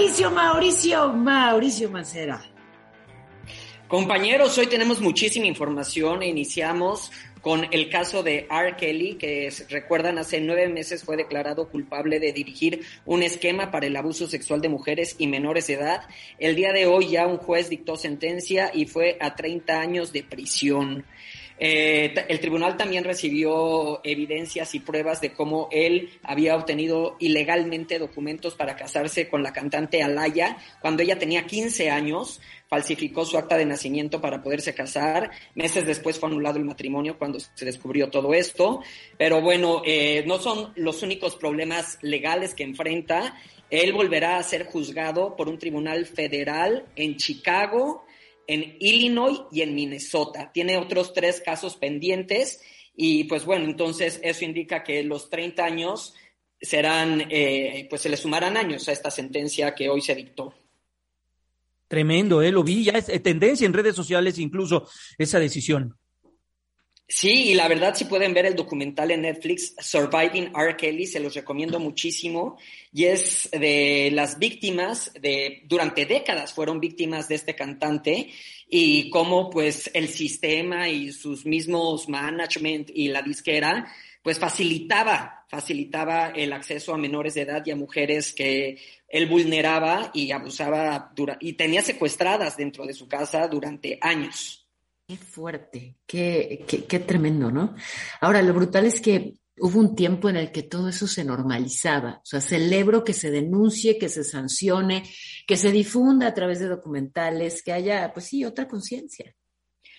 Mauricio, Mauricio, Mauricio Mancera. Compañeros, hoy tenemos muchísima información iniciamos con el caso de R. Kelly, que recuerdan hace nueve meses fue declarado culpable de dirigir un esquema para el abuso sexual de mujeres y menores de edad. El día de hoy ya un juez dictó sentencia y fue a 30 años de prisión. Eh, el tribunal también recibió evidencias y pruebas de cómo él había obtenido ilegalmente documentos para casarse con la cantante Alaya cuando ella tenía 15 años, falsificó su acta de nacimiento para poderse casar. Meses después fue anulado el matrimonio cuando se descubrió todo esto. Pero bueno, eh, no son los únicos problemas legales que enfrenta. Él volverá a ser juzgado por un tribunal federal en Chicago en Illinois y en Minnesota. Tiene otros tres casos pendientes y pues bueno, entonces eso indica que los 30 años serán, eh, pues se le sumarán años a esta sentencia que hoy se dictó. Tremendo, ¿eh? Lo vi, ya es eh, tendencia en redes sociales incluso esa decisión. Sí, y la verdad, si pueden ver el documental en Netflix, Surviving R. Kelly, se los recomiendo muchísimo. Y es de las víctimas de, durante décadas fueron víctimas de este cantante y cómo pues el sistema y sus mismos management y la disquera pues facilitaba, facilitaba el acceso a menores de edad y a mujeres que él vulneraba y abusaba y tenía secuestradas dentro de su casa durante años. Qué fuerte, qué, qué, tremendo, ¿no? Ahora, lo brutal es que hubo un tiempo en el que todo eso se normalizaba. O sea, celebro que se denuncie, que se sancione, que se difunda a través de documentales, que haya, pues sí, otra conciencia.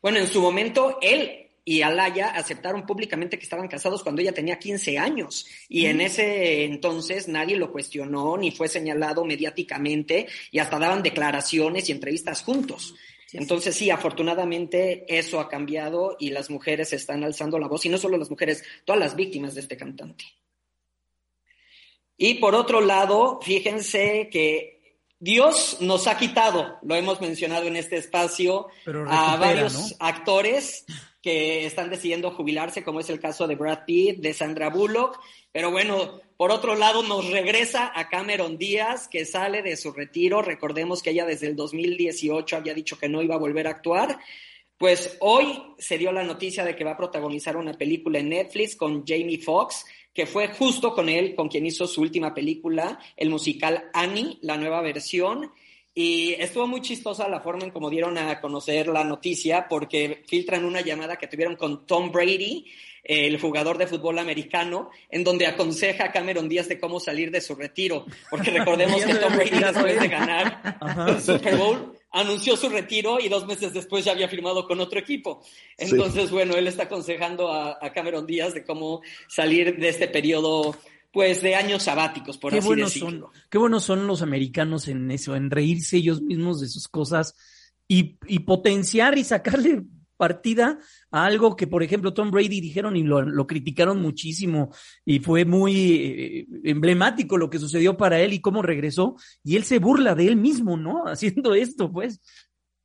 Bueno, en su momento, él y Alaya aceptaron públicamente que estaban casados cuando ella tenía 15 años. Y en ese entonces nadie lo cuestionó ni fue señalado mediáticamente y hasta daban declaraciones y entrevistas juntos. Entonces sí, afortunadamente eso ha cambiado y las mujeres están alzando la voz, y no solo las mujeres, todas las víctimas de este cantante. Y por otro lado, fíjense que Dios nos ha quitado, lo hemos mencionado en este espacio, a varios actores que están decidiendo jubilarse, como es el caso de Brad Pitt, de Sandra Bullock, pero bueno, por otro lado nos regresa a Cameron Díaz, que sale de su retiro. Recordemos que ella desde el 2018 había dicho que no iba a volver a actuar. Pues hoy se dio la noticia de que va a protagonizar una película en Netflix con Jamie Foxx, que fue justo con él, con quien hizo su última película, el musical Annie, la nueva versión. Y estuvo muy chistosa la forma en cómo dieron a conocer la noticia, porque filtran una llamada que tuvieron con Tom Brady, el jugador de fútbol americano, en donde aconseja a Cameron Díaz de cómo salir de su retiro. Porque recordemos que Tom Brady, después de ganar el Super Bowl, anunció su retiro y dos meses después ya había firmado con otro equipo. Entonces, bueno, él está aconsejando a, a Cameron Díaz de cómo salir de este periodo pues de años sabáticos, por así decirlo. Son, qué buenos son los americanos en eso, en reírse ellos mismos de sus cosas y, y potenciar y sacarle partida a algo que, por ejemplo, Tom Brady dijeron y lo, criticaron muchísimo y fue muy eh, emblemático lo que sucedió para él y cómo regresó y él se burla de él mismo, ¿no? Haciendo esto, pues.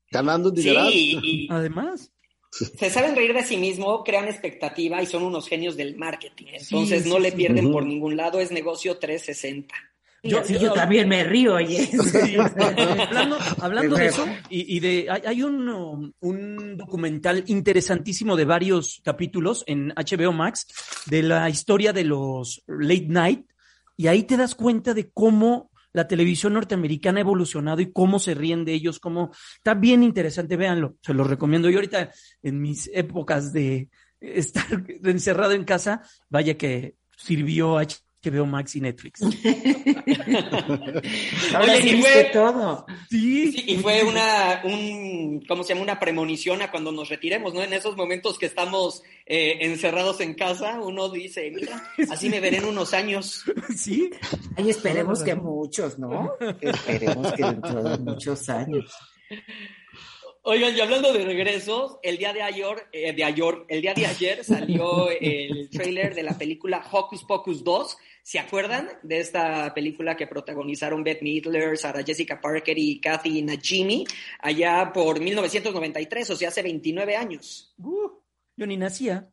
Ganando dinero. Sí, Además se saben reír de sí mismo, crean expectativa y son unos genios del marketing. Entonces no le pierden por ningún lado, es negocio 360. Yo, yo, también me río, oye. hablando, de eso, y, de hay, un, un, documental interesantísimo de varios capítulos en HBO Max de la historia de los late night, y ahí te das cuenta de cómo la televisión norteamericana ha evolucionado y cómo se ríen de ellos, cómo está bien interesante, véanlo, se los recomiendo. Yo ahorita en mis épocas de estar encerrado en casa, vaya que sirvió veo Max y Netflix. Ahora sí fue todo. Sí. y fue una, un, ¿cómo se llama? Una premonición a cuando nos retiremos, ¿no? En esos momentos que estamos eh, encerrados en casa, uno dice, mira, así me veré en unos años. Sí. Ay, esperemos que muchos, ¿no? Esperemos que dentro de muchos años. Oigan, y hablando de regresos, el día de ayer, eh, de ayer, el día de ayer salió el trailer de la película Hocus Pocus 2. ¿Se acuerdan de esta película que protagonizaron Beth Midler, Sarah Jessica Parker y Kathy Najimy allá por 1993, o sea, hace 29 años? Uh, yo ni nacía.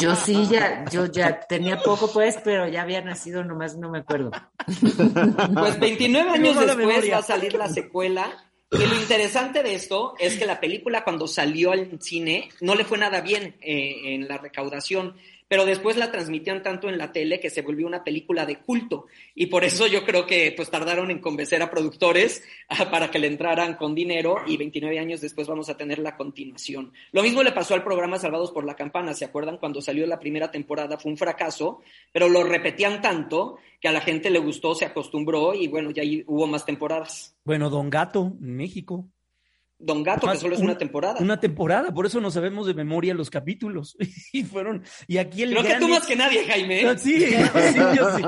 Yo sí, ya, yo ya tenía poco pues, pero ya había nacido, nomás no me acuerdo. Pues 29 años después va a salir la secuela y lo interesante de esto es que la película cuando salió al cine no le fue nada bien eh, en la recaudación pero después la transmitían tanto en la tele que se volvió una película de culto y por eso yo creo que pues tardaron en convencer a productores para que le entraran con dinero y 29 años después vamos a tener la continuación. Lo mismo le pasó al programa Salvados por la Campana, ¿se acuerdan? Cuando salió la primera temporada fue un fracaso, pero lo repetían tanto que a la gente le gustó, se acostumbró y bueno, ya hubo más temporadas. Bueno, Don Gato, México. Don Gato, que solo es una temporada. Una temporada, por eso no sabemos de memoria los capítulos. y fueron, y aquí el Creo que tú más que nadie, Jaime. ¿eh? sí, sí, yo sí.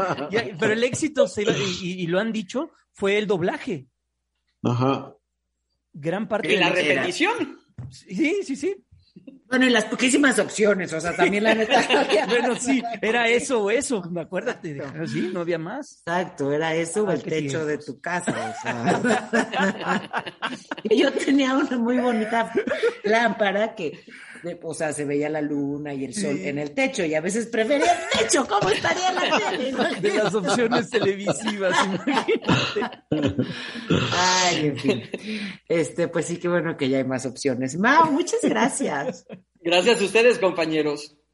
pero el éxito, y, lo han dicho, fue el doblaje. Ajá. Gran parte ¿Y la repetición? Sí, sí, sí. Bueno, y las poquísimas opciones, o sea, también la neta. bueno, sí, era eso o eso, acuérdate. Sí, no había más. Exacto, era eso o el techo de tu casa, o sea. Yo tenía una muy bonita lámpara que, o sea, se veía la luna y el sol en el techo, y a veces prefería el techo, ¿cómo estaría la tele? De las opciones televisivas, imagínate. Ay, en fin. Este, pues sí que bueno que ya hay más opciones. Mao, muchas gracias. Gracias a ustedes, compañeros.